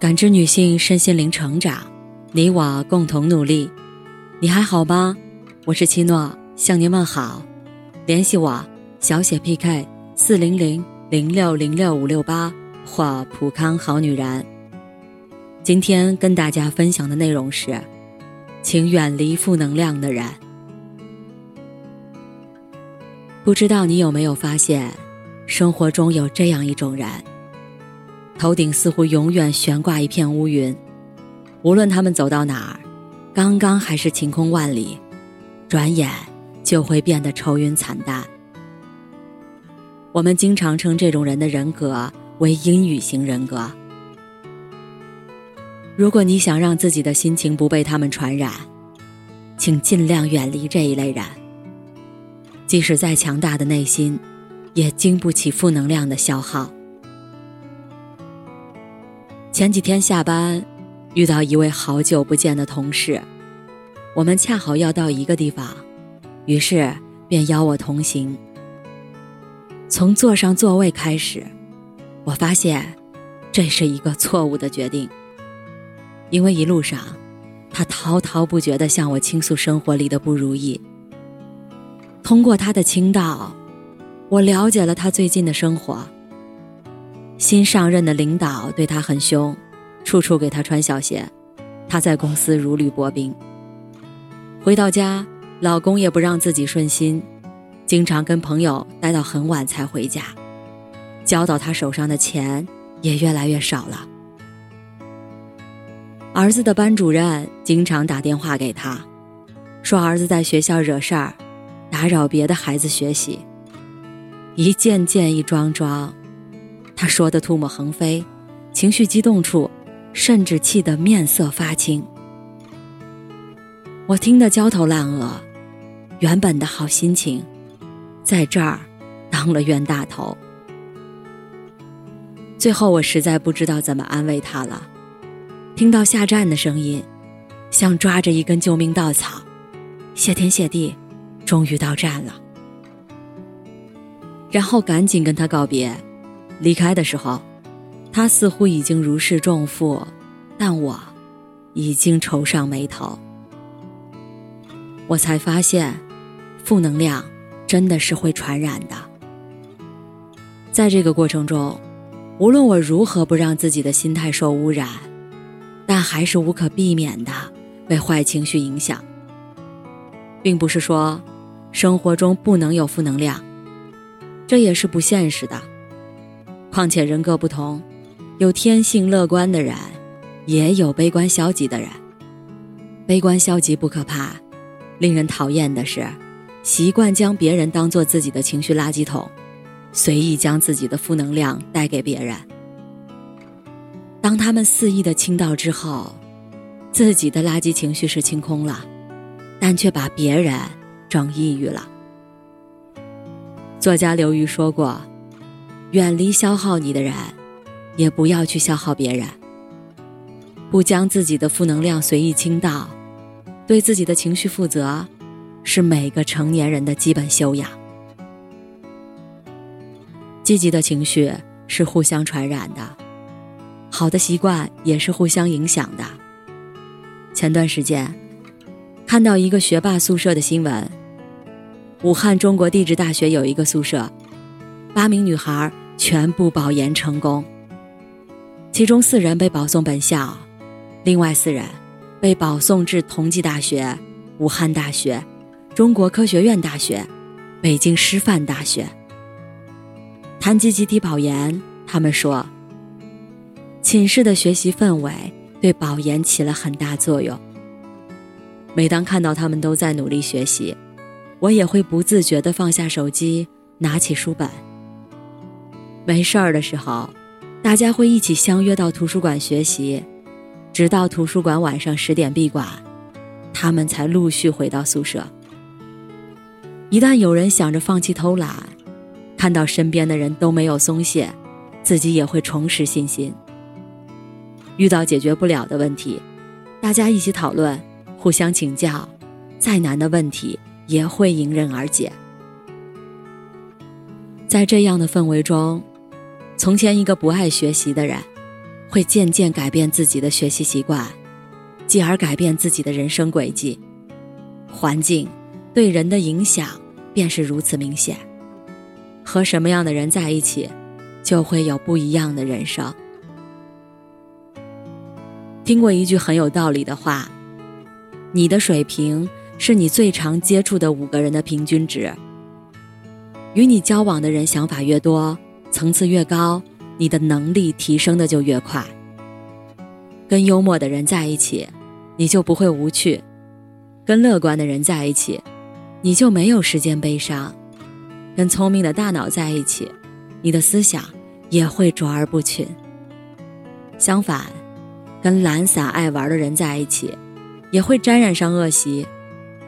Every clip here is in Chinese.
感知女性身心灵成长，你我共同努力。你还好吗？我是七诺，向您问好。联系我：小写 PK 四零零零六零六五六八或普康好女人。今天跟大家分享的内容是，请远离负能量的人。不知道你有没有发现，生活中有这样一种人。头顶似乎永远悬挂一片乌云，无论他们走到哪儿，刚刚还是晴空万里，转眼就会变得愁云惨淡。我们经常称这种人的人格为阴雨型人格。如果你想让自己的心情不被他们传染，请尽量远离这一类人。即使再强大的内心，也经不起负能量的消耗。前几天下班，遇到一位好久不见的同事，我们恰好要到一个地方，于是便邀我同行。从坐上座位开始，我发现这是一个错误的决定，因为一路上他滔滔不绝地向我倾诉生活里的不如意。通过他的倾倒，我了解了他最近的生活。新上任的领导对他很凶，处处给他穿小鞋，他在公司如履薄冰。回到家，老公也不让自己顺心，经常跟朋友待到很晚才回家，交到他手上的钱也越来越少了。儿子的班主任经常打电话给他，说儿子在学校惹事儿，打扰别的孩子学习。一件件，一桩桩。他说的唾沫横飞，情绪激动处，甚至气得面色发青。我听得焦头烂额，原本的好心情，在这儿当了冤大头。最后我实在不知道怎么安慰他了，听到下站的声音，像抓着一根救命稻草，谢天谢地，终于到站了。然后赶紧跟他告别。离开的时候，他似乎已经如释重负，但我已经愁上眉头。我才发现，负能量真的是会传染的。在这个过程中，无论我如何不让自己的心态受污染，但还是无可避免的被坏情绪影响。并不是说生活中不能有负能量，这也是不现实的。况且人各不同，有天性乐观的人，也有悲观消极的人。悲观消极不可怕，令人讨厌的是，习惯将别人当做自己的情绪垃圾桶，随意将自己的负能量带给别人。当他们肆意的倾倒之后，自己的垃圾情绪是清空了，但却把别人整抑郁了。作家刘瑜说过。远离消耗你的人，也不要去消耗别人。不将自己的负能量随意倾倒，对自己的情绪负责，是每个成年人的基本修养。积极的情绪是互相传染的，好的习惯也是互相影响的。前段时间，看到一个学霸宿舍的新闻，武汉中国地质大学有一个宿舍。八名女孩全部保研成功，其中四人被保送本校，另外四人被保送至同济大学、武汉大学、中国科学院大学、北京师范大学。谈及集体保研，他们说，寝室的学习氛围对保研起了很大作用。每当看到他们都在努力学习，我也会不自觉地放下手机，拿起书本。没事儿的时候，大家会一起相约到图书馆学习，直到图书馆晚上十点闭馆，他们才陆续回到宿舍。一旦有人想着放弃偷懒，看到身边的人都没有松懈，自己也会重拾信心。遇到解决不了的问题，大家一起讨论，互相请教，再难的问题也会迎刃而解。在这样的氛围中。从前，一个不爱学习的人，会渐渐改变自己的学习习惯，继而改变自己的人生轨迹。环境对人的影响便是如此明显。和什么样的人在一起，就会有不一样的人生。听过一句很有道理的话：“你的水平是你最常接触的五个人的平均值。”与你交往的人想法越多，层次越高，你的能力提升的就越快。跟幽默的人在一起，你就不会无趣；跟乐观的人在一起，你就没有时间悲伤。跟聪明的大脑在一起，你的思想也会卓而不群。相反，跟懒散爱玩的人在一起，也会沾染上恶习。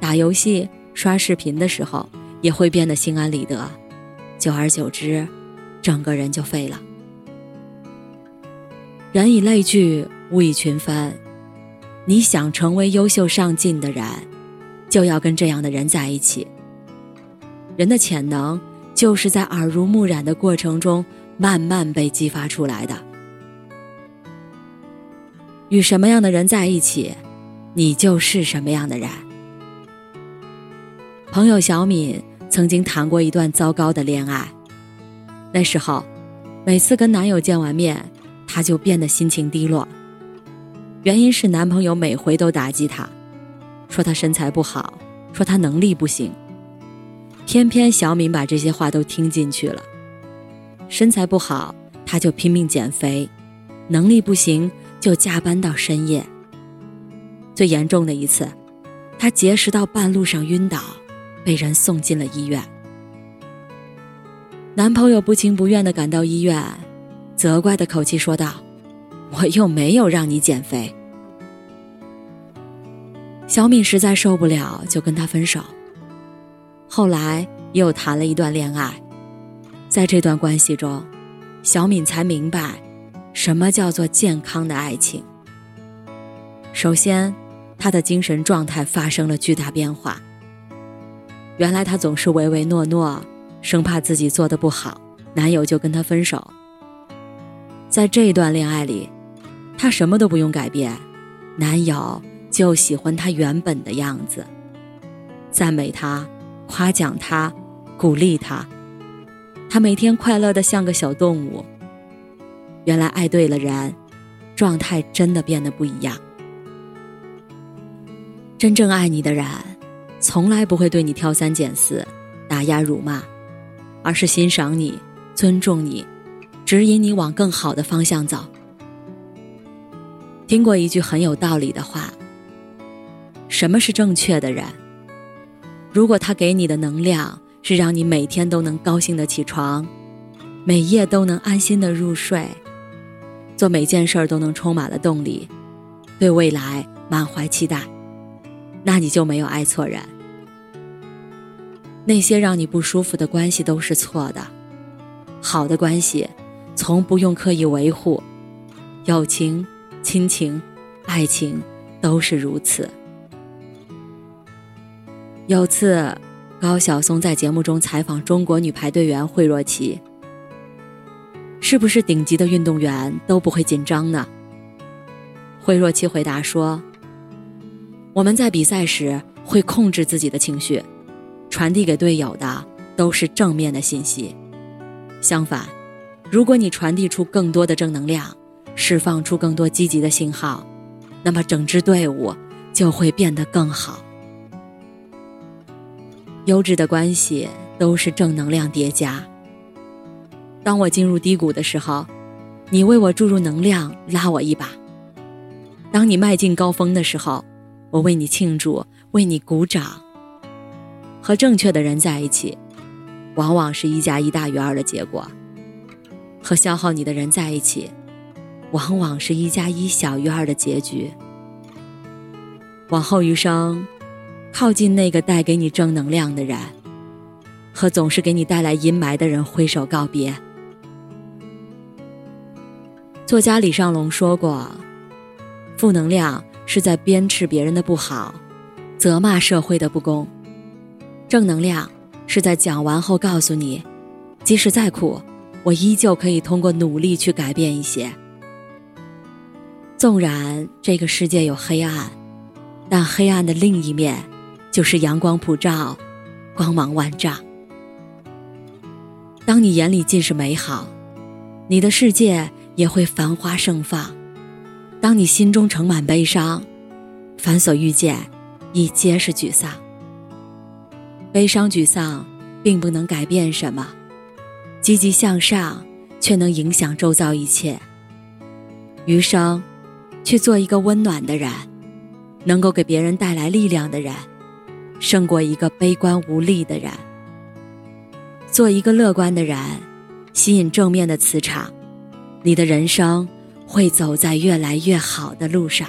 打游戏、刷视频的时候，也会变得心安理得。久而久之，整个人就废了。人以类聚，物以群分。你想成为优秀上进的人，就要跟这样的人在一起。人的潜能就是在耳濡目染的过程中慢慢被激发出来的。与什么样的人在一起，你就是什么样的人。朋友小敏曾经谈过一段糟糕的恋爱，那时候，每次跟男友见完面，她就变得心情低落。原因是男朋友每回都打击她，说她身材不好，说她能力不行。偏偏小敏把这些话都听进去了。身材不好，她就拼命减肥；能力不行，就加班到深夜。最严重的一次，她节食到半路上晕倒，被人送进了医院。男朋友不情不愿地赶到医院，责怪的口气说道：“我又没有让你减肥。”小敏实在受不了，就跟他分手。后来又谈了一段恋爱，在这段关系中，小敏才明白，什么叫做健康的爱情。首先，她的精神状态发生了巨大变化。原来她总是唯唯诺诺，生怕自己做的不好，男友就跟她分手。在这段恋爱里，她什么都不用改变，男友就喜欢她原本的样子，赞美她。夸奖他，鼓励他，他每天快乐的像个小动物。原来爱对了人，状态真的变得不一样。真正爱你的人，从来不会对你挑三拣四、打压辱骂，而是欣赏你、尊重你，指引你往更好的方向走。听过一句很有道理的话：什么是正确的人？如果他给你的能量是让你每天都能高兴的起床，每夜都能安心的入睡，做每件事儿都能充满了动力，对未来满怀期待，那你就没有爱错人。那些让你不舒服的关系都是错的，好的关系从不用刻意维护，友情、亲情、爱情都是如此。有次，高晓松在节目中采访中国女排队员惠若琪：“是不是顶级的运动员都不会紧张呢？”惠若琪回答说：“我们在比赛时会控制自己的情绪，传递给队友的都是正面的信息。相反，如果你传递出更多的正能量，释放出更多积极的信号，那么整支队伍就会变得更好。”优质的关系都是正能量叠加。当我进入低谷的时候，你为我注入能量，拉我一把；当你迈进高峰的时候，我为你庆祝，为你鼓掌。和正确的人在一起，往往是一加一大于二的结果；和消耗你的人在一起，往往是一加一小于二的结局。往后余生。靠近那个带给你正能量的人，和总是给你带来阴霾的人挥手告别。作家李尚龙说过：“负能量是在鞭笞别人的不好，责骂社会的不公；正能量是在讲完后告诉你，即使再苦，我依旧可以通过努力去改变一些。纵然这个世界有黑暗，但黑暗的另一面就是阳光普照，光芒万丈。当你眼里尽是美好，你的世界也会繁花盛放；当你心中盛满悲伤，凡所遇见，亦皆是沮丧。悲伤、沮丧，并不能改变什么；积极向上，却能影响周遭一切。余生，去做一个温暖的人，能够给别人带来力量的人，胜过一个悲观无力的人。做一个乐观的人，吸引正面的磁场，你的人生会走在越来越好的路上。